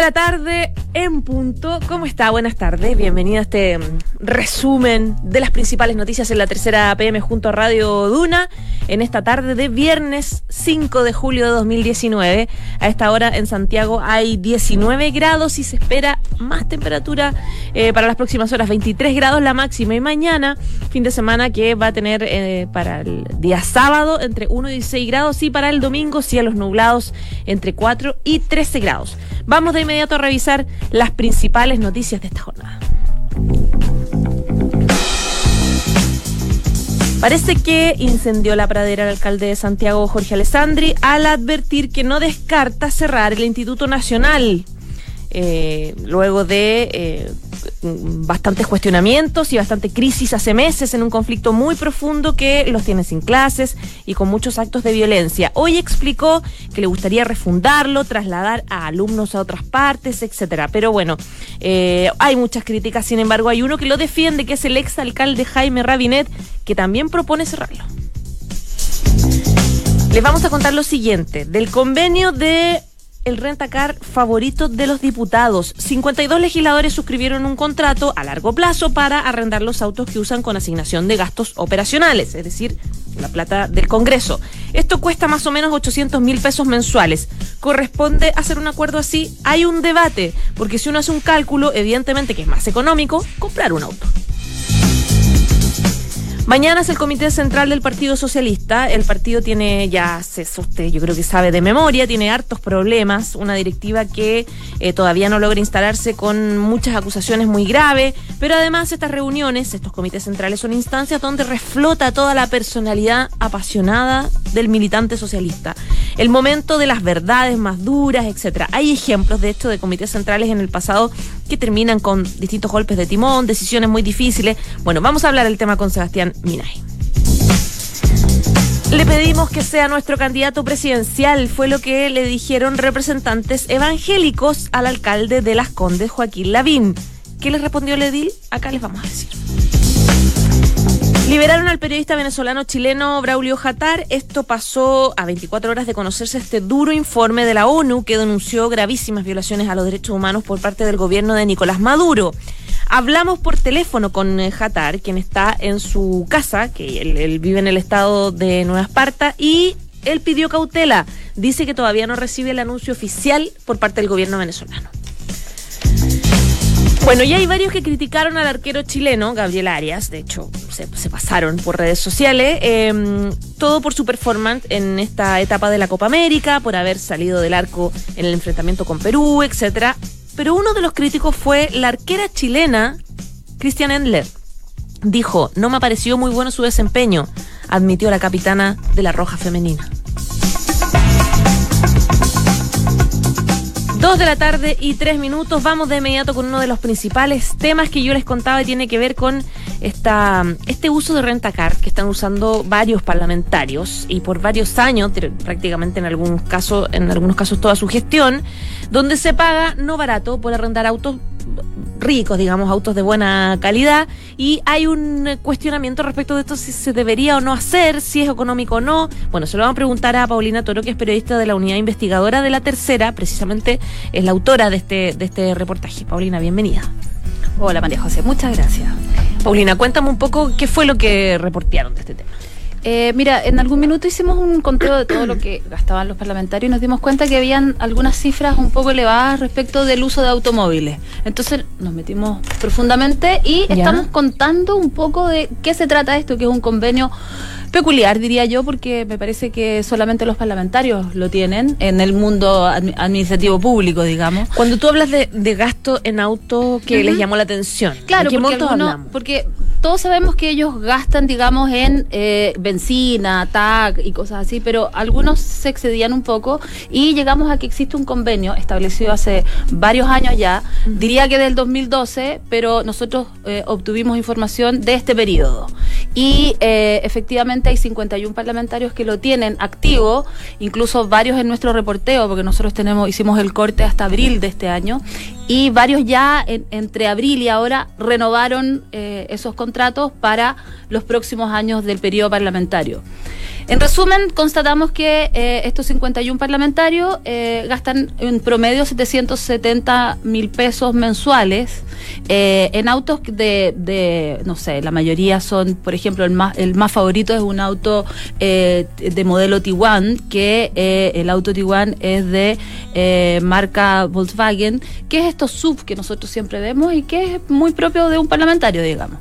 de la tarde en punto. ¿Cómo está? Buenas tardes. Bienvenido a este mm, resumen de las principales noticias en la tercera PM junto a Radio Duna en esta tarde de viernes 5 de julio de 2019. A esta hora en Santiago hay 19 grados y se espera más temperatura eh, para las próximas horas. 23 grados la máxima y mañana, fin de semana que va a tener eh, para el día sábado entre 1 y 16 grados y para el domingo cielos nublados entre 4 y 13 grados. Vamos de inmediato a revisar las principales noticias de esta jornada. Parece que incendió la pradera el alcalde de Santiago, Jorge Alessandri, al advertir que no descarta cerrar el Instituto Nacional. Eh, luego de eh, bastantes cuestionamientos y bastante crisis hace meses en un conflicto muy profundo que los tiene sin clases y con muchos actos de violencia. Hoy explicó que le gustaría refundarlo, trasladar a alumnos a otras partes, etcétera. Pero bueno, eh, hay muchas críticas, sin embargo, hay uno que lo defiende, que es el ex alcalde Jaime Rabinet, que también propone cerrarlo. Les vamos a contar lo siguiente, del convenio de el rentacar favorito de los diputados. 52 legisladores suscribieron un contrato a largo plazo para arrendar los autos que usan con asignación de gastos operacionales, es decir, la plata del Congreso. Esto cuesta más o menos 800 mil pesos mensuales. ¿Corresponde hacer un acuerdo así? Hay un debate, porque si uno hace un cálculo, evidentemente que es más económico comprar un auto. Mañana es el Comité Central del Partido Socialista. El partido tiene, ya se usted yo creo que sabe de memoria, tiene hartos problemas. Una directiva que eh, todavía no logra instalarse con muchas acusaciones muy graves. Pero además estas reuniones, estos comités centrales son instancias donde reflota toda la personalidad apasionada del militante socialista. El momento de las verdades más duras, etcétera. Hay ejemplos, de hecho, de comités centrales en el pasado que terminan con distintos golpes de timón, decisiones muy difíciles. Bueno, vamos a hablar del tema con Sebastián Minay. Le pedimos que sea nuestro candidato presidencial, fue lo que le dijeron representantes evangélicos al alcalde de Las Condes, Joaquín Lavín. ¿Qué les respondió el edil? Acá les vamos a decir. Liberaron al periodista venezolano chileno Braulio Jatar. Esto pasó a 24 horas de conocerse este duro informe de la ONU que denunció gravísimas violaciones a los derechos humanos por parte del gobierno de Nicolás Maduro. Hablamos por teléfono con eh, Jatar, quien está en su casa, que él, vive en el estado de Nueva Esparta, y él pidió cautela. Dice que todavía no recibe el anuncio oficial por parte del gobierno venezolano. Bueno, y hay varios que criticaron al arquero chileno, Gabriel Arias, de hecho, se, pasaron por redes sociales, em, todo por su performance en esta etapa de la Copa América, por haber salido del arco en el enfrentamiento con Perú, etcétera pero uno de los críticos fue la arquera chilena Christian Endler. Dijo, no me pareció muy bueno su desempeño, admitió la capitana de la Roja Femenina. Dos de la tarde y tres minutos. Vamos de inmediato con uno de los principales temas que yo les contaba y tiene que ver con esta, este uso de renta car que están usando varios parlamentarios y por varios años, prácticamente en algunos casos, en algunos casos toda su gestión, donde se paga no barato por arrendar autos ricos, digamos, autos de buena calidad, y hay un cuestionamiento respecto de esto si se debería o no hacer, si es económico o no. Bueno, se lo vamos a preguntar a Paulina Toro, que es periodista de la unidad investigadora de la tercera, precisamente es la autora de este, de este reportaje. Paulina, bienvenida. Hola María José, muchas gracias. Paulina, cuéntame un poco qué fue lo que reportearon de este tema. Eh, mira, en algún minuto hicimos un conteo de todo lo que gastaban los parlamentarios y nos dimos cuenta que habían algunas cifras un poco elevadas respecto del uso de automóviles. Entonces nos metimos profundamente y estamos contando un poco de qué se trata esto, que es un convenio peculiar, diría yo, porque me parece que solamente los parlamentarios lo tienen en el mundo administrativo público, digamos. Cuando tú hablas de, gasto en auto, ¿qué les llamó la atención? Claro, porque, porque todos sabemos que ellos gastan, digamos, en eh, benzina, TAC y cosas así, pero algunos se excedían un poco y llegamos a que existe un convenio establecido hace varios años ya, diría que del 2012, pero nosotros eh, obtuvimos información de este periodo. Y eh, efectivamente hay 51 parlamentarios que lo tienen activo, incluso varios en nuestro reporteo, porque nosotros tenemos hicimos el corte hasta abril de este año, y varios ya entre abril y ahora renovaron esos contratos para los próximos años del periodo parlamentario. En resumen, constatamos que eh, estos 51 parlamentarios eh, gastan en promedio 770 mil pesos mensuales eh, en autos de, de, no sé, la mayoría son, por ejemplo, el más, el más favorito es un auto de modelo Tiguan, que el auto Tiguan es de marca Volkswagen, que es estos sub que nosotros siempre vemos y que es muy propio de un parlamentario, digamos.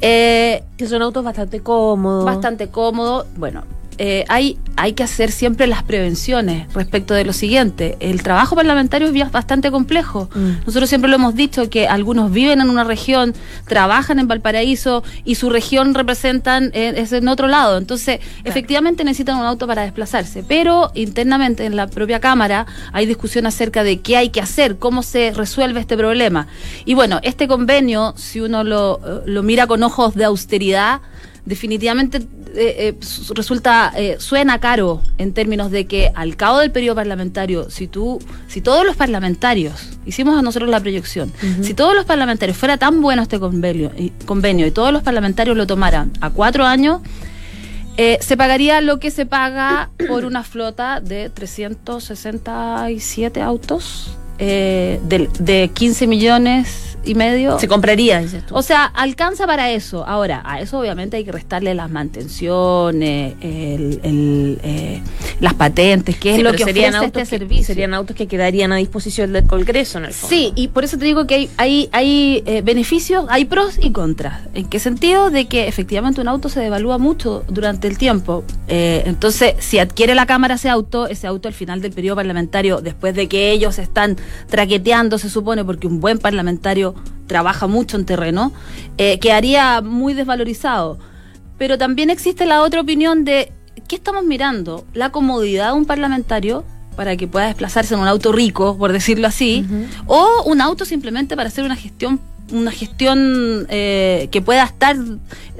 que son autos bastante cómodos. Bastante cómodos. Bueno, eh, hay, hay que hacer siempre las prevenciones respecto de lo siguiente. El trabajo parlamentario es bastante complejo. Mm. Nosotros siempre lo hemos dicho que algunos viven en una región, trabajan en Valparaíso y su región representan eh, es en otro lado. Entonces, efectivamente necesitan un auto para desplazarse. Pero internamente en la propia Cámara hay discusión acerca de qué hay que hacer, cómo se resuelve este problema. Y bueno, este convenio, si uno lo, lo mira con ojos de austeridad, definitivamente eh, eh, resulta, eh, suena caro en términos de que al cabo del periodo parlamentario, si tú, si todos los parlamentarios, hicimos a nosotros la proyección, si todos los parlamentarios fuera tan bueno este convenio y, convenio y todos los parlamentarios lo tomaran a cuatro años, se pagaría lo que se paga por una flota de 367 autos de, de 15 millones y medio. Se compraría, dices tú. O sea, alcanza para eso. Ahora, a eso obviamente hay que restarle las mantenciones, el, eh, las patentes, que es lo que serían autos este servicio. Serían autos que quedarían a disposición del Congreso, en el fondo. Sí, y por eso te digo que hay, hay, hay eh, beneficios, hay pros y contras. ¿En qué sentido? De que efectivamente un auto se devalúa mucho durante el tiempo. Eh, entonces, si adquiere la Cámara ese auto, ese auto al final del periodo parlamentario, después de que ellos están traqueteando, se supone, porque un buen parlamentario trabaja mucho en terreno, eh, quedaría muy desvalorizado. Pero también existe la otra opinión de, ¿qué estamos mirando? ¿La comodidad de un parlamentario para que pueda desplazarse en un auto rico, por decirlo así, o un auto simplemente para hacer una gestión una gestión eh, que pueda estar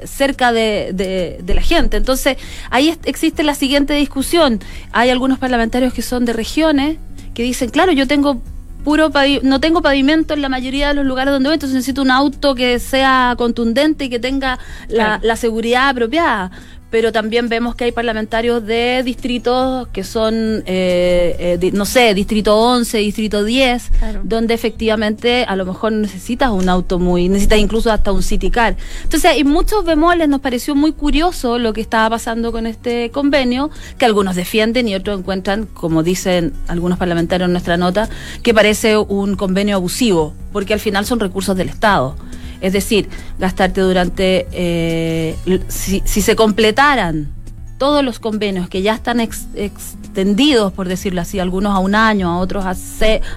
cerca de, de, la gente. Entonces, ahí existe la siguiente discusión. Hay algunos parlamentarios que son de regiones que dicen, claro, yo tengo puro no tengo pavimento en la mayoría de los lugares donde voy, entonces necesito un auto que sea contundente y que tenga la, la seguridad apropiada pero también vemos que hay parlamentarios de distritos que son, eh, eh, no sé, distrito 11, distrito 10, donde efectivamente a lo mejor necesitas un auto muy, necesitas incluso hasta un city car. Entonces, hay muchos bemoles, nos pareció muy curioso lo que estaba pasando con este convenio, que algunos defienden y otros encuentran, como dicen algunos parlamentarios en nuestra nota, que parece un convenio abusivo, porque al final son recursos del Estado. Es decir, gastarte durante, eh, si, se completaran todos los convenios que ya están extendidos, por decirlo así, algunos a un año, a otros a,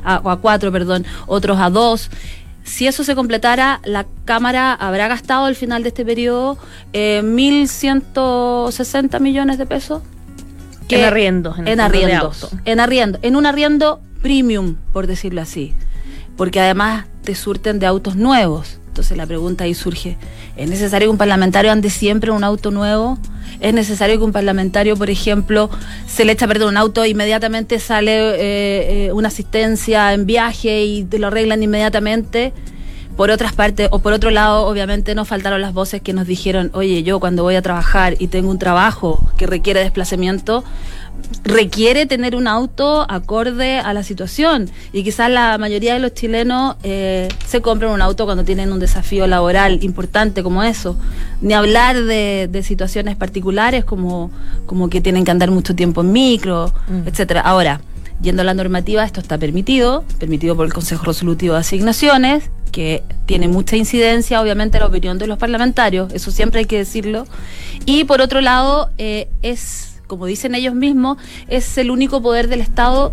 a, cuatro, perdón, otros a dos, si eso se completara, la Cámara habrá gastado al final de este periodo eh, 1.160 millones de pesos. en arriendo. En, en arriendo. En arriendo. En un arriendo premium, por decirlo así. Porque además te surten de autos nuevos. Entonces la pregunta ahí surge, ¿es necesario que un parlamentario ande siempre en un auto nuevo? ¿Es necesario que un parlamentario, por ejemplo, se le echa a perder un auto e inmediatamente sale eh, eh, una asistencia en viaje y te lo arreglan inmediatamente? Por otras partes, o por otro lado, obviamente nos faltaron las voces que nos dijeron, oye, yo cuando voy a trabajar y tengo un trabajo que requiere desplazamiento, requiere tener un auto acorde a la situación. Y quizás la mayoría de los chilenos eh, se compran un auto cuando tienen un desafío laboral importante como eso. Ni hablar de, situaciones particulares como, como que tienen que andar mucho tiempo en micro mm. etcétera. Ahora yendo a la normativa esto está permitido permitido por el Consejo Resolutivo de Asignaciones que tiene mucha incidencia obviamente la opinión de los parlamentarios eso siempre hay que decirlo. Y por otro lado eh, es como dicen ellos mismos, es el único poder del Estado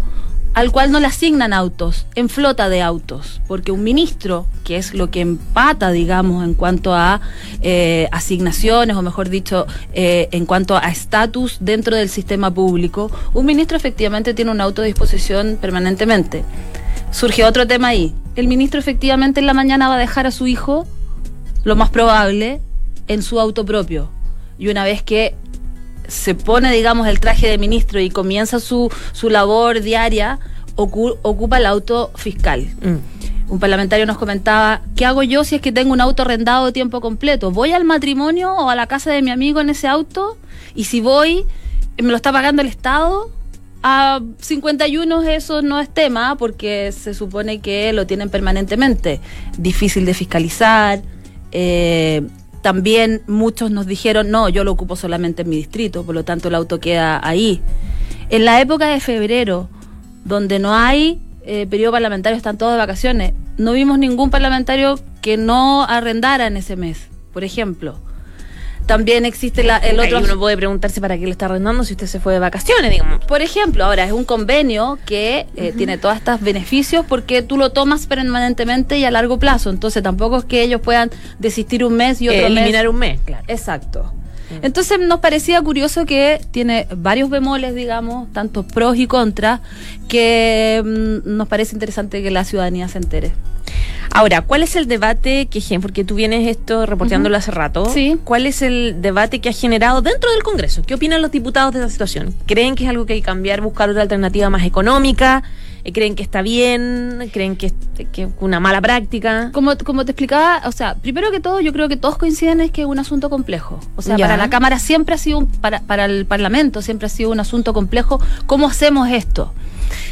al cual no le asignan autos, en flota de autos, porque un ministro, que es lo que empata, digamos, en cuanto a eh, asignaciones, o mejor dicho, eh, en cuanto a estatus dentro del sistema público, un ministro efectivamente tiene un auto disposición permanentemente. Surge otro tema ahí. El ministro efectivamente en la mañana va a dejar a su hijo, lo más probable, en su auto propio. Y una vez que se pone, digamos, el traje de ministro y comienza su, su labor diaria, ocupa el auto fiscal. Mm. Un parlamentario nos comentaba, ¿qué hago yo si es que tengo un auto arrendado de tiempo completo? ¿Voy al matrimonio o a la casa de mi amigo en ese auto? Y si voy, me lo está pagando el Estado. A 51 eso no es tema porque se supone que lo tienen permanentemente. Difícil de fiscalizar. Eh, también muchos nos dijeron, no, yo lo ocupo solamente en mi distrito, por lo tanto el auto queda ahí. En la época de febrero, donde no hay eh, periodo parlamentario, están todos de vacaciones, no vimos ningún parlamentario que no arrendara en ese mes, por ejemplo. También existe la, el otro. uno puede preguntarse para qué le está arrendando si usted se fue de vacaciones, digamos. Por ejemplo, ahora es un convenio que eh, tiene todos estos beneficios porque tú lo tomas permanentemente y a largo plazo. Entonces tampoco es que ellos puedan desistir un mes y otro eh, eliminar un mes, claro. Exacto. Entonces nos parecía curioso que tiene varios bemoles, digamos, tanto pros y contras, que mm, nos parece interesante que la ciudadanía se entere. Ahora, ¿cuál es el debate que, porque tú vienes esto reporteándolo hace rato, sí. ¿cuál es el debate que ha generado dentro del Congreso? ¿Qué opinan los diputados de esta situación? ¿Creen que es algo que hay que cambiar, buscar otra alternativa más económica? Eh, ¿Creen que está bien? ¿Creen que es una mala práctica? Como, como te explicaba, o sea, primero que todo, yo creo que todos coinciden en que es un asunto complejo. O sea, para la Cámara siempre ha sido, para, para el Parlamento siempre ha sido un asunto complejo. ¿Cómo hacemos esto?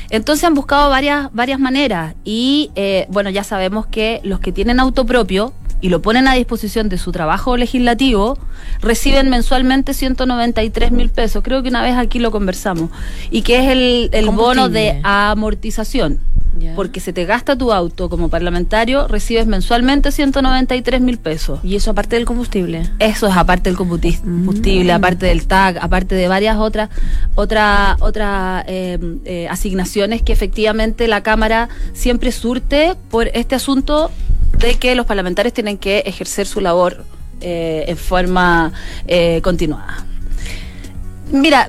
Entonces han buscado varias, varias maneras y eh, bueno, ya sabemos que los que tienen auto propio y lo ponen a disposición de su trabajo legislativo, reciben mensualmente 193 mil pesos. Creo que una vez aquí lo conversamos. Y que es el, el bono de amortización. Porque se te gasta tu auto como parlamentario, recibes mensualmente 193 mil pesos. ¿Y eso aparte del combustible? Eso es aparte del combustible, mm. aparte del TAG, aparte de varias otras otra, otra, eh, eh, asignaciones que efectivamente la Cámara siempre surte por este asunto de que los parlamentarios tienen que ejercer su labor eh, en forma continuada. Mira,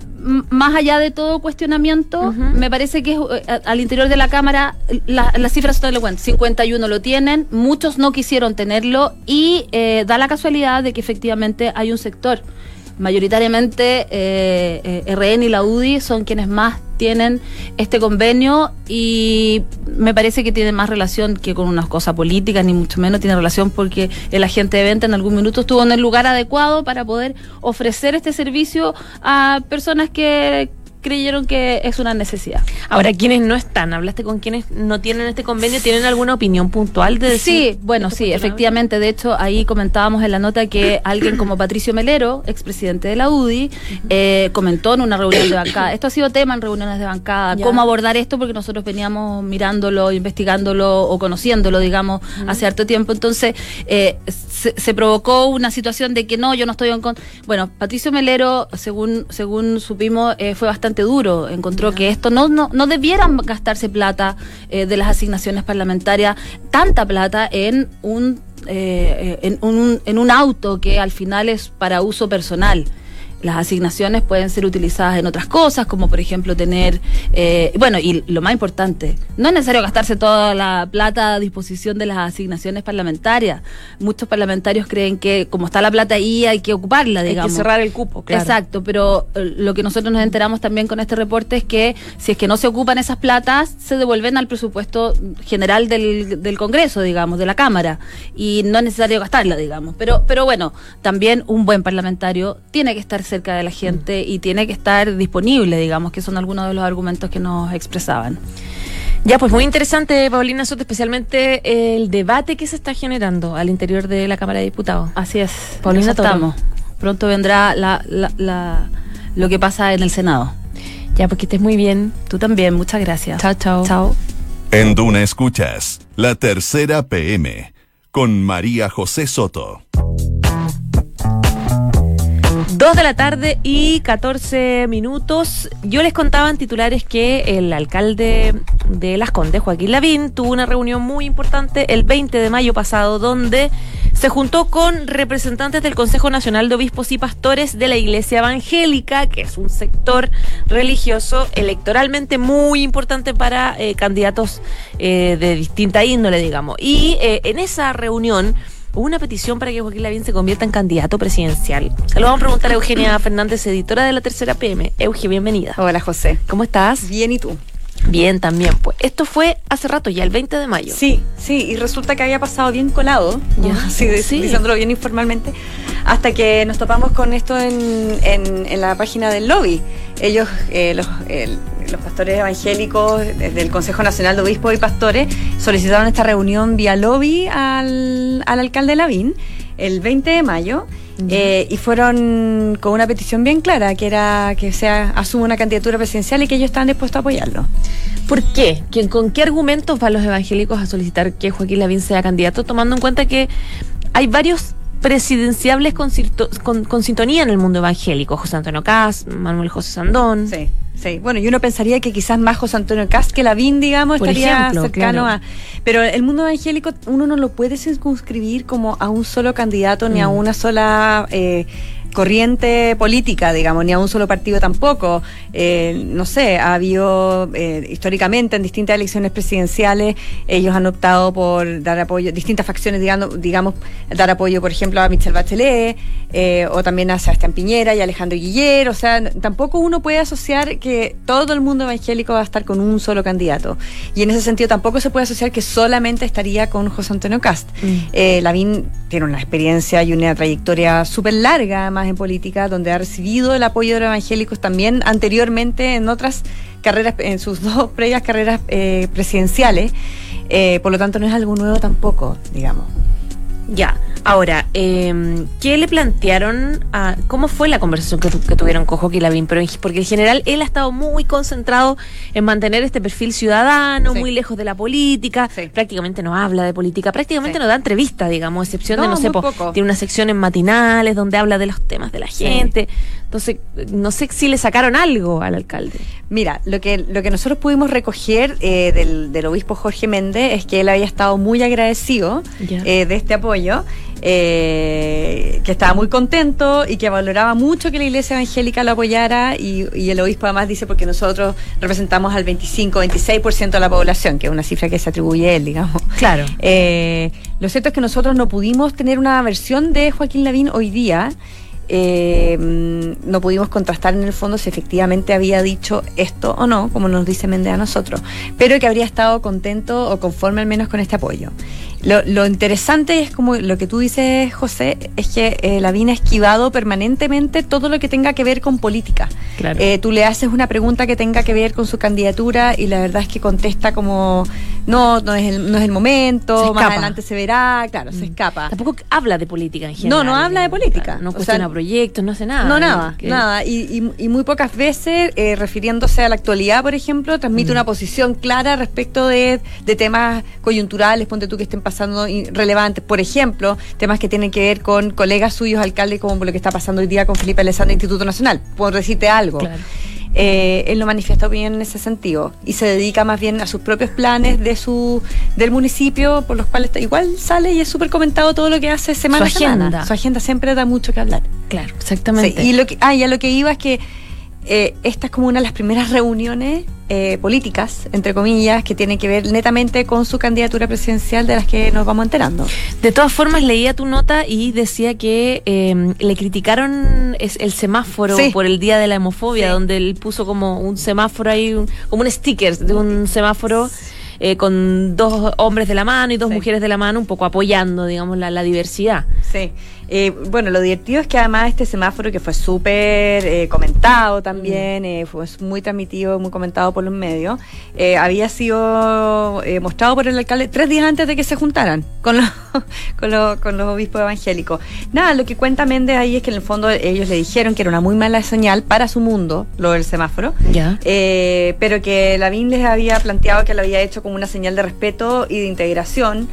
más allá de todo cuestionamiento, me parece que eh, al interior de la Cámara las cifras son elocuentes. 51 lo tienen, muchos no quisieron tenerlo y eh, da la casualidad de que efectivamente hay un sector mayoritariamente eh, eh RN y la UDI son quienes más tienen este convenio y me parece que tiene más relación que con una cosa política, ni mucho menos tiene relación porque el agente de venta en algún minuto estuvo en el lugar adecuado para poder ofrecer este servicio a personas que creyeron que es una necesidad. Ahora, quienes no están, hablaste con quienes no tienen este convenio, ¿tienen alguna opinión puntual de decir? Sí, bueno, sí, efectivamente. De hecho, ahí comentábamos en la nota que alguien como Patricio Melero, expresidente de la UDI, eh, comentó en una reunión de bancada. Esto ha sido tema en reuniones de bancada, cómo abordar esto, porque nosotros veníamos mirándolo, investigándolo o conociéndolo, digamos, hace harto tiempo. Entonces, eh, se, provocó una situación de que no, yo no estoy en contra. Bueno, Patricio Melero, según, según supimos, eh, fue bastante duro. Encontró que esto no, no, no debieran gastarse plata eh, de las asignaciones parlamentarias, tanta plata en un, eh, en, un, en un auto que al final es para uso personal las asignaciones pueden ser utilizadas en otras cosas, como por ejemplo tener, eh, bueno, y lo más importante, no es necesario gastarse toda la plata a disposición de las asignaciones parlamentarias. Muchos parlamentarios creen que como está la plata ahí hay que ocuparla, digamos. Hay que cerrar el cupo, claro. Exacto, pero eh, lo que nosotros nos enteramos también con este reporte es que si es que no se ocupan esas platas, se devuelven al presupuesto general del, del Congreso, digamos, de la Cámara, y no es necesario gastarla, digamos. Pero, pero bueno, también un buen parlamentario tiene que estar cerca de la gente y tiene que estar disponible, digamos, que son algunos de los argumentos que nos expresaban. Ya, pues muy interesante, Paulina Soto, especialmente el debate que se está generando al interior de la Cámara de Diputados. Así es, Paulina, estamos. Pronto vendrá la, la, lo que pasa en el Senado. Ya, pues que estés muy bien. Tú también, muchas gracias. Chao, chao. Chao. En Duna Escuchas, la tercera PM, con María José Soto. Dos de la tarde y 14 minutos. Yo les contaba en titulares que el alcalde de Las Condes, Joaquín Lavín, tuvo una reunión muy importante el 20 de mayo pasado donde se juntó con representantes del Consejo Nacional de Obispos y Pastores de la Iglesia Evangélica, que es un sector religioso electoralmente muy importante para eh, candidatos eh, de distinta índole, digamos. Y eh, en esa reunión una petición para que Joaquín Lavín se convierta en candidato presidencial. Se lo vamos a preguntar a Eugenia Fernández, editora de la Tercera PM. Euge, bienvenida. Hola, José. ¿Cómo estás? Bien, ¿y tú? Bien, también. Pues esto fue hace rato, ya el 20 de mayo. Sí, sí, y resulta que había pasado bien colado, ya, sí, sí. diciéndolo bien informalmente, hasta que nos topamos con esto en, en, la página del lobby. Ellos, eh, los, los pastores evangélicos del Consejo Nacional de Obispos y Pastores, solicitaron esta reunión vía lobby al, al alcalde Lavín el 20 de mayo. Eh, y fueron con una petición bien clara, que era que se asuma una candidatura presidencial y que ellos estaban dispuestos a apoyarlo. ¿Por qué? ¿Con qué argumentos van los evangélicos a solicitar que Joaquín Lavín sea candidato, tomando en cuenta que hay varios presidenciables con, con, sintonía en el mundo evangélico? José Antonio Cas, Manuel José Sandón. Sí. Sí, bueno, y uno pensaría que quizás más José Antonio Cas que Lavín, digamos, estaría cercano a. Pero el mundo evangélico uno no lo puede circunscribir como a un solo candidato ni a mm. una sola eh, corriente política, digamos, ni a un solo partido tampoco. Eh, no sé, ha habido eh, históricamente en distintas elecciones presidenciales, ellos han optado por dar apoyo, distintas facciones, digamos, digamos dar apoyo, por ejemplo, a Michelle Bachelet, eh, o también a Sebastián Piñera y Alejandro Guiller. O sea, tampoco uno puede asociar que todo el mundo evangélico va a estar con un solo candidato. Y en ese sentido tampoco se puede asociar que solamente estaría con José Antonio Cast. Mm. Lavín tiene una experiencia y una trayectoria súper larga, además en política, donde ha recibido el apoyo de los evangélicos también anteriormente en otras carreras, en sus dos previas carreras eh, presidenciales. Eh, por lo tanto, no es algo nuevo tampoco, digamos. Ya, ahora, eh, ¿qué le plantearon? A, ¿Cómo fue la conversación que, tuvieron con Joaquín Lavín? Pero porque en general él ha estado muy concentrado en mantener este perfil ciudadano, muy lejos de la política, prácticamente no habla de política, prácticamente no da entrevista, digamos, excepción de, no sé, tiene una sección en matinales donde habla de los temas de la gente. Entonces, no sé si le sacaron algo al alcalde. Mira, lo que, lo que nosotros pudimos recoger eh, del, obispo Jorge Méndez es que él había estado muy agradecido eh, de este apoyo, eh, que estaba muy contento y que valoraba mucho que la iglesia evangélica lo apoyara y, y el obispo además dice porque nosotros representamos al 25, 26% de la población, que es una cifra que se atribuye a él, digamos. Claro. lo cierto es que nosotros no pudimos tener una versión de Joaquín Lavín hoy día eh, no pudimos contrastar en el fondo si efectivamente había dicho esto o no, como nos dice Méndez a nosotros, pero que habría estado contento o conforme al menos con este apoyo. Lo, interesante es como lo que tú dices, José, es que eh, Lavín ha esquivado permanentemente todo lo que tenga que ver con política. Eh, tú le haces una pregunta que tenga que ver con su candidatura y la verdad es que contesta como no, no es el, no es el momento, más adelante se verá, claro, se mm. escapa. Tampoco habla de política en general. No, no habla de política. no cuestiona proyectos, no hace nada. No, nada, nada. Y, y, muy pocas veces, eh, refiriéndose a la actualidad, por ejemplo, transmite mm. una posición clara respecto de, de temas coyunturales, ponte tú que estén pasando pasando relevantes, por ejemplo, temas que tienen que ver con colegas suyos alcaldes, como lo que está pasando hoy día con Felipe Alessandro Instituto Nacional, por decirte algo. Eh, él no manifiesta bien en ese sentido y se dedica más bien a sus propios planes de su del municipio por los cuales igual sale y es súper comentado todo lo que hace semana su agenda. su agenda siempre da mucho que hablar. Claro exactamente. Y lo que ah, y a lo que iba es que eh, esta es como una de las primeras reuniones eh, políticas, entre comillas, que tienen que ver netamente con su candidatura presidencial de las que nos vamos enterando. De todas formas, leía tu nota y decía que em, le criticaron el semáforo por el Día de la Hemofobia, donde él puso como un semáforo ahí, como un sticker de un semáforo. Eh, con dos hombres de la mano y dos mujeres de la mano, un poco apoyando, digamos, la, la diversidad. Sí. Eh, bueno, lo divertido es que además este semáforo que fue súper eh, comentado también, mm. eh, fue muy transmitido, muy comentado por los medios, había sido mostrado por el alcalde tres días antes de que se juntaran con los, con, con los obispos evangélicos. Nada, lo que cuenta Méndez ahí es que en el fondo ellos le dijeron que era una muy mala señal para su mundo, lo del semáforo, ya. pero que Lavín les había planteado que lo había hecho como una señal de respeto y de integración.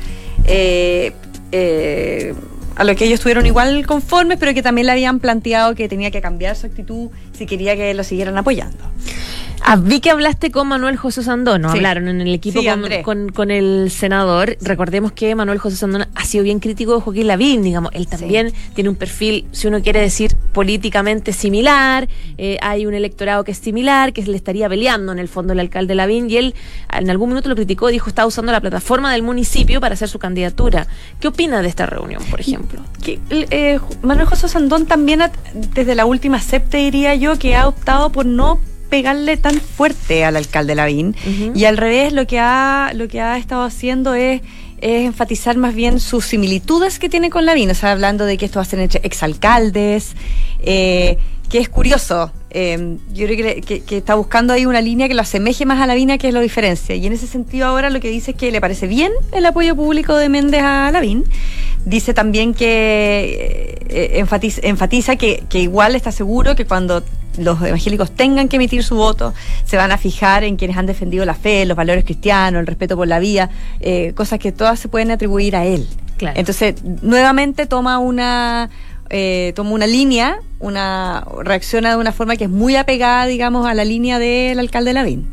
Eh, a lo que ellos estuvieron igual conformes, pero que también le habían planteado que tenía que cambiar su actitud si quería que lo siguieran apoyando. Ah, vi que hablaste con Manuel José Sandón, ¿no? Hablaron en el equipo con, el senador. Recordemos que Manuel José Sandón ha sido bien crítico de Joaquín Lavín, digamos. Él también tiene un perfil, si uno quiere decir, políticamente similar. Eh, hay un electorado que es similar, que le estaría peleando en el fondo el alcalde Lavín. Y él en algún minuto lo criticó, dijo, está usando la plataforma del municipio para hacer su candidatura. ¿Qué opina de esta reunión, por ejemplo? Que, eh, Manuel José Sandón también, desde la última CEP, diría yo, que ha optado por no pegarle tan fuerte al alcalde Lavín. Y al revés, lo que ha, lo que ha estado haciendo es es enfatizar más bien sus similitudes que tiene con Lavín, o sea, hablando de que esto va a ser entre exalcaldes, eh, que es curioso. Eh, yo creo que, está buscando ahí una línea que lo asemeje más a Lavín, que es lo diferencia. Y en ese sentido ahora lo que dice es que le parece bien el apoyo público de Méndez a Lavín. Dice también que eh, enfatiza, enfatiza que, que igual está seguro que cuando los evangélicos tengan que emitir su voto, se van a fijar en quienes han defendido la fe, los valores cristianos, el respeto por la vida, eh, cosas que todas se pueden atribuir a él. Entonces, nuevamente toma una, eh, toma una línea, una reacciona de una forma que es muy apegada, digamos, a la línea del alcalde Lavín.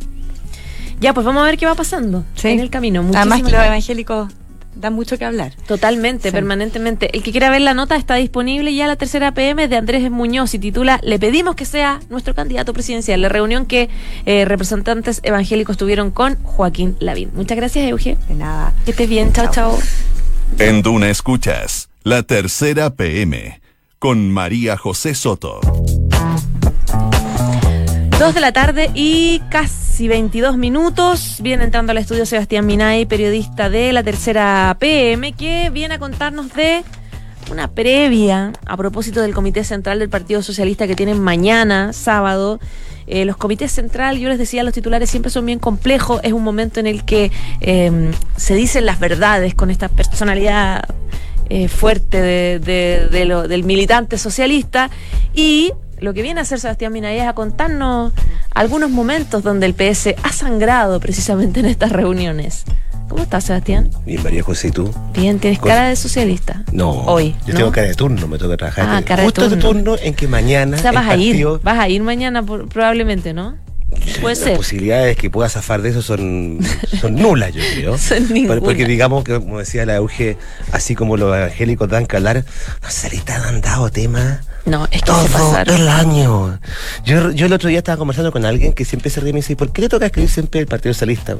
Ya, pues vamos a ver qué va pasando en el camino. Además, los evangélicos da mucho que hablar. Totalmente, permanentemente. El que quiera ver la nota está disponible ya a la tercera PM de Andrés Muñoz y titula Le pedimos que sea nuestro candidato presidencial. La reunión que eh, representantes evangélicos tuvieron con Joaquín Lavín. Muchas gracias, Euge. De nada. Que estés bien. Chao, chao. En Duna Escuchas, la tercera PM con María José Soto. Dos de la tarde y casi 22 minutos. Viene entrando al estudio Sebastián Minay, periodista de la tercera PM, que viene a contarnos de una previa a propósito del Comité Central del Partido Socialista que tienen mañana, sábado. Eh, los comités central, yo les decía, los titulares siempre son bien complejos. Es un momento en el que em, se dicen las verdades con esta personalidad eh, fuerte del militante socialista y lo que viene a hacer Sebastián Minaya es a contarnos algunos momentos donde el PS ha sangrado precisamente en estas reuniones. ¿Cómo estás, Sebastián? Bien, María José, ¿y tú? Bien, ¿tienes cara de socialista? No. Hoy. Yo tengo cara de turno, me toca trabajar. Ah, cara de turno. de turno en que mañana. O sea, vas a ir. Vas a ir mañana, probablemente, ¿no? Puede Las posibilidades que pueda zafar de eso son, son nulas, yo creo. son Porque digamos que, como decía la Euge, así como los evangélicos dan hablar, no se le han dado tema no, es que todo se el año. Yo, yo el otro día estaba conversando con alguien que siempre se ríe y me dice, ¿por qué le toca escribir siempre el Partido Socialista?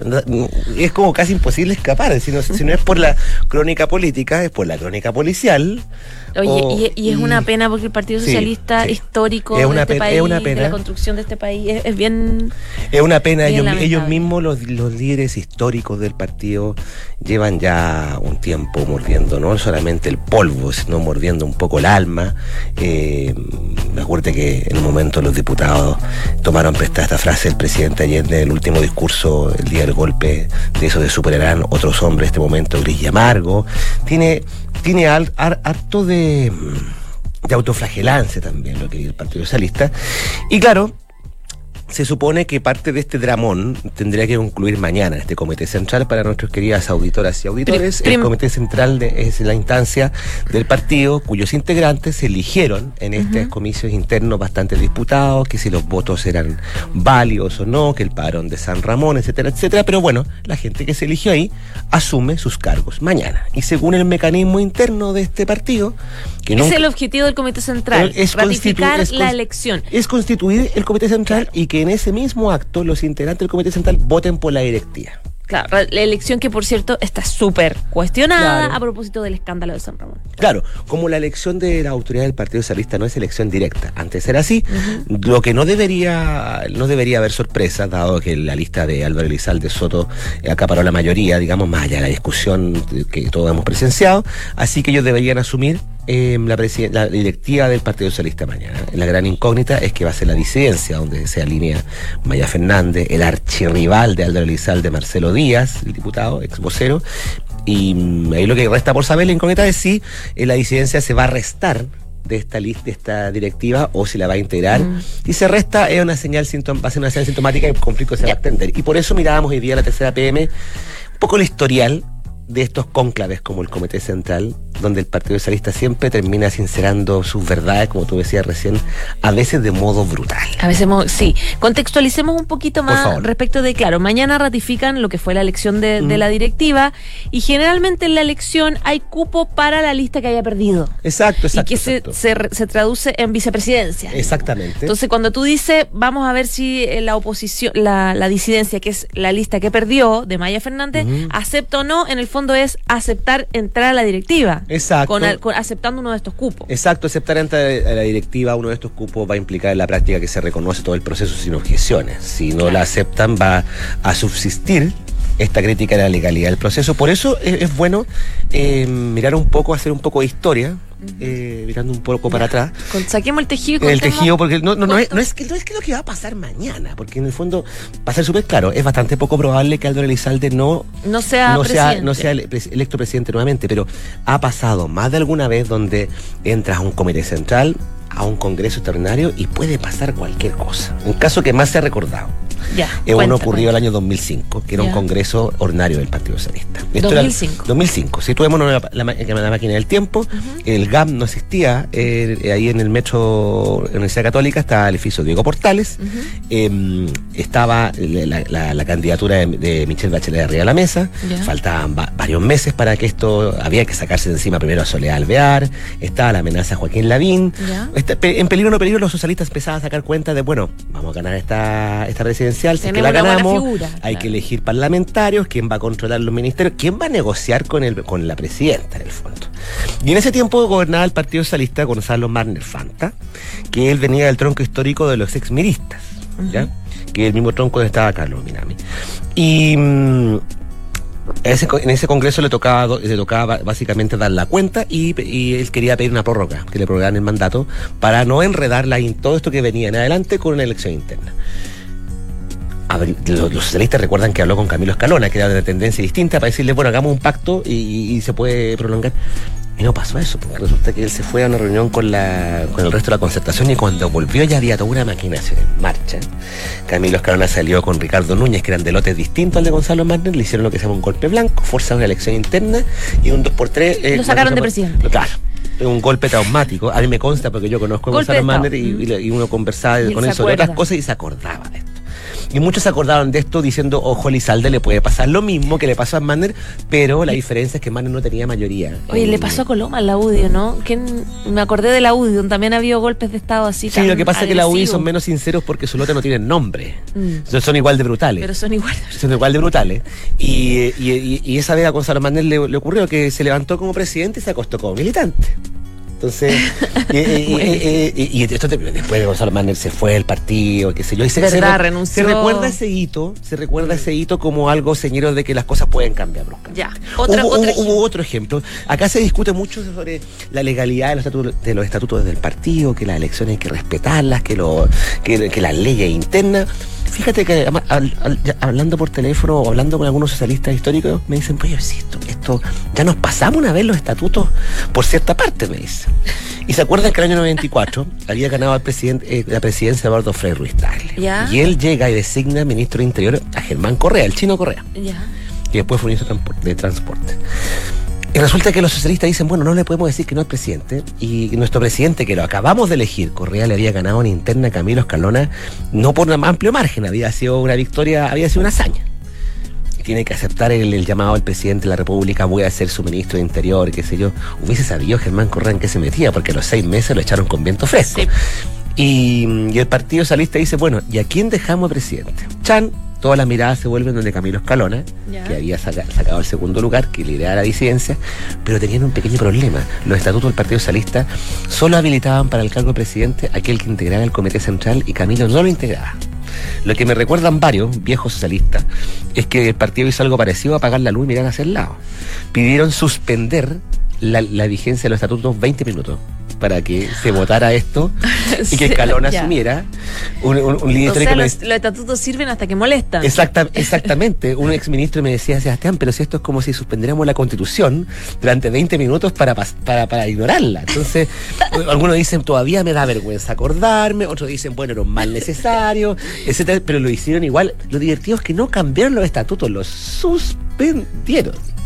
Es como casi imposible escapar. Si no, si no es por la crónica política, es por la crónica policial. Oye, y, es una pena porque el Partido Socialista histórico de este país, de la construcción de este país, es, bien... Es una pena. Ellos, ellos, mismos, los, los líderes históricos del partido, llevan ya un tiempo mordiendo no solamente el polvo, sino mordiendo un poco el alma. Eh, me acuerdo que en un momento los diputados tomaron prestada esta frase del presidente ayer en el último discurso, el día del golpe, de eso de superarán otros hombres, este momento gris y amargo. Tiene, tiene harto de, de autoflagelancia también lo que dice el Partido Socialista. Y claro, se supone que parte de este dramón tendría que concluir mañana en este comité central para nuestras queridas auditoras y auditores. El comité central es la instancia del partido cuyos integrantes se eligieron en estos comicios internos bastante disputados, que si los votos eran válidos o no, que el parón de San Ramón, etcétera, etcétera. Pero bueno, la gente que se eligió ahí asume sus cargos mañana. Y según el mecanismo interno de este partido, que es el objetivo del comité central, es ratificar la elección. Es constituir el comité central y que en ese mismo acto los integrantes del Comité Central voten por la directiva. Claro, la elección que por cierto está súper cuestionada a propósito del escándalo de San Ramón. Claro, como la elección de la autoridad del Partido Socialista no es elección directa, antes era así, lo que no debería, no debería haber sorpresa, dado que la lista de Álvaro Elizalde Soto acaparó la mayoría, digamos, más allá de la discusión que todos hemos presenciado, así que ellos deberían asumir eh, la, la, directiva del Partido Socialista mañana. La gran incógnita es que va a ser la disidencia, donde se alinea Maya Fernández, el archirrival de Álvaro Elizalde, Marcelo Díaz, el diputado, ex vocero. Y mm, ahí lo que resta por saber la incógnita es si eh, la disidencia se va a restar de esta lista, de esta directiva, o si la va a integrar. Mm. Y se resta, es una señal va a ser una señal sintomática y el conflicto se va a extender. Y por eso mirábamos hoy día la tercera PM, un poco el historial de estos cónclaves como el Comité Central, donde el Partido Socialista siempre termina sincerando sus verdades, como tú decías recién, a veces de modo brutal. A veces, sí. Contextualicemos un poquito más respecto de, claro, mañana ratifican lo que fue la elección de, la directiva y generalmente en la elección hay cupo para la lista que haya perdido. Exacto, exacto. Y que Se, traduce en vicepresidencia. Exactamente. Entonces, cuando tú dices, vamos a ver si eh, la oposición, la, disidencia, que es la lista que perdió de Maya Fernández, acepta o no, en el fondo fondo es aceptar entrar a la directiva. Exacto. Con, aceptando uno de estos cupos. Exacto, aceptar entrar a la directiva uno de estos cupos va a implicar en la práctica que se reconoce todo el proceso sin objeciones. Si no la aceptan va a subsistir esta crítica de la legalidad del proceso. Por eso es, bueno eh, mirar un poco, hacer un poco de historia, eh, mirando un poco para atrás. saquemos el tejido. el tejido, porque no, no, no, es, no, es que, no es que lo que va a pasar mañana, porque en el fondo, para ser súper claro, es bastante poco probable que Aldo Elizalde no, no, sea, no sea, no sea electo presidente nuevamente, pero ha pasado más de alguna vez donde entras a un comité central, a un congreso extraordinario y puede pasar cualquier cosa. Un caso que más se ha recordado. Ya, es uno ocurrido el año 2005, que era un congreso ordinario del Partido Socialista. 2005. 2005. Si tuvimos la, la, máquina del tiempo, el GAM no existía, eh, ahí en el metro Universidad Católica estaba el edificio Diego Portales, em, estaba la, candidatura de, Michelle Bachelet arriba de la mesa, faltaban varios meses para que esto, había que sacarse de encima primero a Soledad Alvear, estaba la amenaza a Joaquín Lavín, este, en peligro o no peligro los socialistas empezaban a sacar cuenta de, bueno, vamos a ganar esta, esta presidencial, si que la ganamos, hay que elegir parlamentarios, quién va a controlar los ministerios, quién va a negociar con, el, con la presidenta, en el fondo. Y en ese tiempo gobernaba el Partido Socialista Gonzalo Marner Fanta, que él venía del tronco histórico de los exmiristas, ¿ya? que el mismo tronco donde estaba Carlos Minami. Y... Mm, en ese congreso le tocaba, le tocaba básicamente dar la cuenta y, él quería pedir una prórroga, que le prorrogaran el mandato, para no enredarla en todo esto que venía en adelante con una elección interna. Los, socialistas recuerdan que habló con Camilo Escalona, que era de una tendencia distinta, para decirle, bueno, hagamos un pacto y se puede prolongar. Y no pasó eso, porque resulta que él se fue a una reunión con, la, con el resto de la concertación y cuando volvió ya había toda una maquinación en marcha. Camilo Escalona salió con Ricardo Núñez, que eran de lotes distintos al de Gonzalo Marner, le hicieron lo que se llama un golpe blanco, forzaron una elección interna y un 2x3... Eh, lo sacaron de presidente. Claro un golpe traumático. A mí me consta porque yo conozco a Gonzalo Manner y, uno conversaba con eso de otras cosas y se acordaba de esto. Y muchos se acordaron de esto diciendo, ojo, Lizalde le puede pasar lo mismo que le pasó a Manner, pero la diferencia es que Manner no tenía mayoría. Oye, le pasó a Coloma la UDI, ¿no? Me acordé de la UDI, donde también ha habido golpes de Estado así. Sí, lo que pasa es que la UDI son menos sinceros porque su lote no tienen nombre. Mm. Son igual de brutales. Pero son igual de brutales. Son igual de brutales. Y, esa vez a Gonzalo Manner le ocurrió que se levantó como presidente y se acostó como militante. Entonces, y, esto después de Gonzalo Manner se fue del partido, qué sé yo, y se, se, recuerda ese hito, se recuerda ese hito como algo señero de que las cosas pueden cambiar Ya, otra, hubo, otro ejemplo. Acá se discute mucho sobre la legalidad de los, estatutos, de los estatutos del partido, que las elecciones hay que respetarlas, que, lo, que, que las leyes internas. Fíjate que hablando por teléfono o hablando con algunos socialistas históricos, me dicen, pues esto, esto, ya nos pasamos una vez los estatutos por cierta parte, me dicen. Y se acuerdan que el año 94 había ganado al presidente, eh, la presidencia de Eduardo Frei Ruiz Tagle. Y él llega y designa ministro de Interior a Germán Correa, el chino Correa. Ya. Que después fue ministro de Transporte. Y resulta que los socialistas dicen, bueno, no le podemos decir que no es presidente. Y nuestro presidente, que lo acabamos de elegir, Correa le había ganado en interna a Camilo Escalona, no por un amplio margen, había sido una victoria, había sido una hazaña. Tiene que aceptar el, llamado al presidente de la República, voy a ser su ministro de Interior, qué sé yo. Hubiese sabido Germán Correa en qué se metía, porque los seis meses lo echaron con viento fresco. Y, y, el partido socialista dice, bueno, ¿y a quién dejamos presidente? Chan todas las miradas se vuelven donde Camilo Escalona, que había sacado el segundo lugar, que lideraba la disidencia, pero tenían un pequeño problema. Los estatutos del Partido Socialista solo habilitaban para el cargo de presidente aquel que integrara el Comité Central y Camilo no lo integraba. Lo que me recuerdan varios viejos socialistas es que el partido hizo algo parecido a apagar la luz y mirar hacia el lado. Pidieron suspender la, la vigencia de los estatutos 20 minutos para que se votara esto y que Escalón asumiera un, un, líder o sea, los, estatutos sirven hasta que molestan. Exacta, exactamente. un exministro me decía, Sebastián, pero si esto es como si suspendiéramos la constitución durante 20 minutos para, para, para ignorarla. Entonces, algunos dicen, todavía me da vergüenza acordarme, otros dicen, bueno, era un mal necesario, etcétera, pero lo hicieron igual. Lo divertido es que no cambiaron los estatutos, los suspendieron.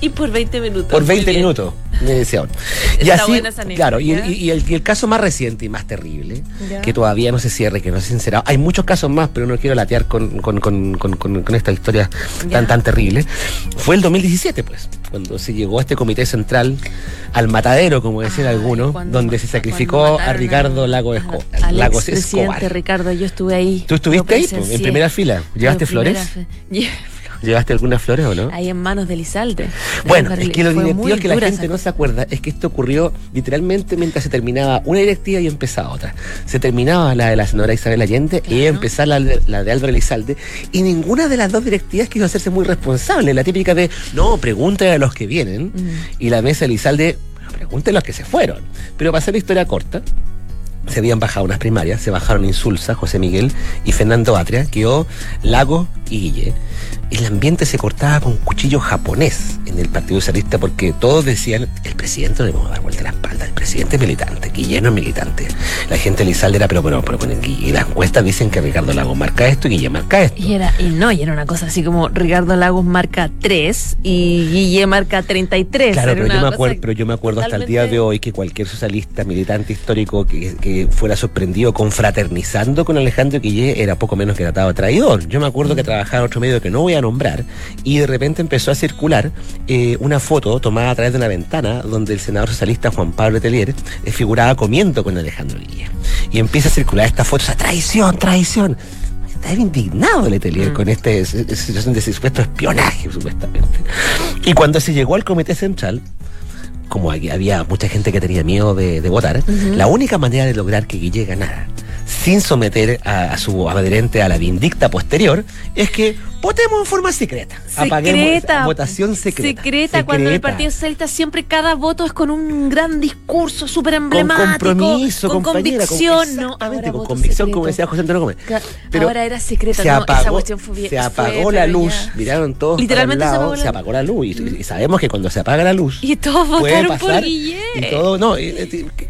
Y por 20 minutos. Por 20 minutos, me decían. Y así, claro, y el, caso más reciente y más terrible, que todavía no se cierre, que no se sincerado, hay muchos casos más, pero no quiero latear con, con, esta historia tan, tan terrible, fue el 2017, pues, cuando se llegó a este comité central, al matadero, como decían algunos, donde se sacrificó a Ricardo Lago, Esco Lago presidente Ricardo, yo estuve ahí. ¿Tú estuviste ahí? en primera fila. ¿Llevaste flores? ¿Llevaste algunas flores o no? Ahí en manos de Lizalde. Bueno, es que lo divertido es que la gente no se acuerda es que esto ocurrió literalmente mientras se terminaba una directiva y empezaba otra. Se terminaba la de la senadora Isabel Allende y empezaba la, la, de Álvaro Elizalde y ninguna de las dos directivas quiso hacerse muy responsable. La típica de, no, pregúntale a los que vienen mm. y la mesa de Elizalde, pregúntale a los que se fueron. Pero para hacer la historia corta, se habían bajado unas primarias, se bajaron Insulsa, José Miguel y Fernando Atria, quedó Lago y Guille el ambiente se cortaba con cuchillo japonés en el Partido Socialista porque todos decían, el presidente no le vamos a dar vuelta a la espalda, el presidente es militante, Guillermo es militante. La gente Lizalde era, pero, pero, pero, pero y las encuestas dicen que Ricardo Lagos marca esto y Guillermo marca esto. Y, era, y no, y era una cosa así como Ricardo Lagos marca 3 y Guille marca 33. Claro, pero yo, me acuerdo, pero yo me acuerdo hasta el día de hoy que cualquier socialista, militante histórico que, que fuera sorprendido confraternizando con Alejandro Guille era poco menos que tratado traidor. Yo me acuerdo que trabajaba en otro medio que no voy a nombrar, y de repente empezó a circular eh, una foto tomada a través de una ventana donde el senador socialista Juan Pablo Telier eh, figuraba comiendo con Alejandro Guille. Y empieza a circular esta foto, o sea, traición, traición estaba indignado Letelier mm. con este situación de supuesto espionaje, supuestamente. Y cuando se llegó al comité central, como había mucha gente que tenía miedo de, votar, la única manera de lograr que Guille ganara sin someter a, su adherente a la vindicta posterior, es que votemos en forma secreta. Secreta. votación secreta. secreta. cuando el Partido Socialista siempre cada voto es con un gran discurso súper emblemático. Con compromiso, con convicción. no, con convicción, como decía José Antonio Gómez. Pero ahora era secreta, se apagó, esa cuestión fue Se apagó la luz, miraron todos Literalmente para lado, se, apagó la luz. Y, sabemos que cuando se apaga la luz. Y todos votaron por Guillén. Y todo, no,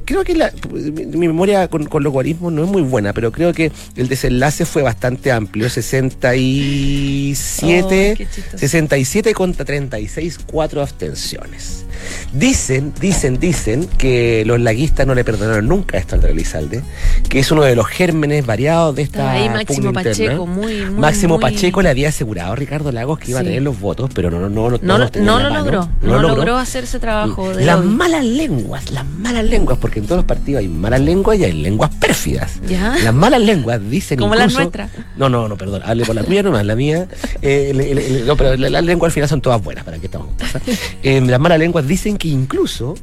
creo que mi memoria con, con logaritmos no es muy buena, pero creo que el desenlace fue bastante amplio, 67, 67 contra 36, cuatro abstenciones. Dicen, dicen, dicen que los laguistas no le perdonaron nunca esto al Elizalde, que es uno de los gérmenes variados de esta ahí Máximo Pacheco, muy, muy Máximo Pacheco le había asegurado a Ricardo Lagos que iba a tener los votos, pero no, no, no, no, no, no lo logró, no, logró hacer ese trabajo. De las malas lenguas, las malas lenguas, porque en todos los partidos hay malas lenguas y hay lenguas pérfidas. Las malas lenguas dicen Como la nuestra. No, no, no, perdón, hable por la tuya nomás, la mía. Eh, no, pero las lenguas al final son todas buenas, para que estamos. Eh, las malas lenguas dicen que incluso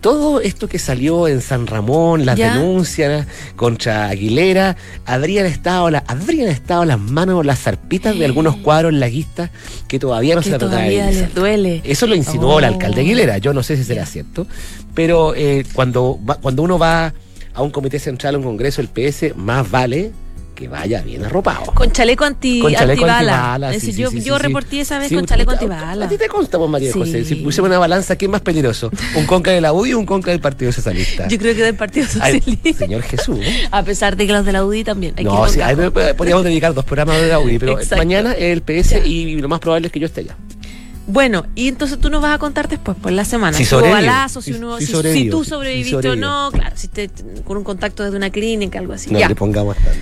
todo esto que salió en San Ramón, las denuncias contra Aguilera, habrían estado, la, habrían estado las manos, las zarpitas de algunos cuadros laguistas que todavía no se todavía les duele. Eso lo insinuó el alcalde oh. Aguilera, yo no sé si será cierto, pero eh, cuando, cuando uno va a un comité central, a un congreso, el PS, más vale que vaya bien arropado. Con chaleco anti, con chaleco antibala. yo, yo reporté esa vez con chaleco antibala. A ti te consta, pues, María José. Si pusiéramos una balanza, ¿qué es más peligroso? ¿Un conca de la UDI o un conca del Partido Socialista? Yo creo que del Partido Socialista. señor Jesús. A pesar de que los de la UDI también. Hay no, sí, ahí podríamos dedicar dos programas de la UDI, pero mañana el PS y lo más probable es que yo esté allá. Bueno, y entonces tú nos vas a contar después, pues la semana. Si, si hubo balazos, si, uno, si, tú sobreviviste o no, claro, si te, con un contacto desde una clínica, algo así. No ya. le pongamos tanto.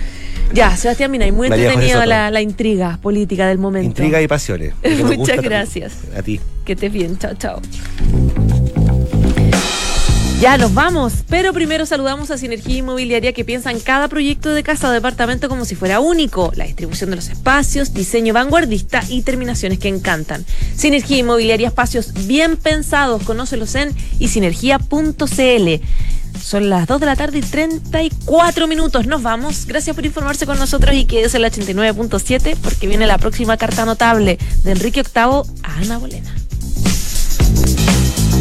Ya, Sebastián Mina, y muy entretenida la, la, intriga política del momento. Intriga y pasiones. Muchas gracias. A ti. Que estés bien. Chao, chao. Ya nos vamos, pero primero saludamos a Sinergia Inmobiliaria que piensa en cada proyecto de casa o departamento como si fuera único. La distribución de los espacios, diseño vanguardista y terminaciones que encantan. Sinergia Inmobiliaria, espacios bien pensados. Conócelos en y sinergia.cl. Son las 2 de la tarde y 34 minutos. Nos vamos. Gracias por informarse con nosotros y quédese en la 89.7 porque viene la próxima carta notable de Enrique VIII a Ana Bolena.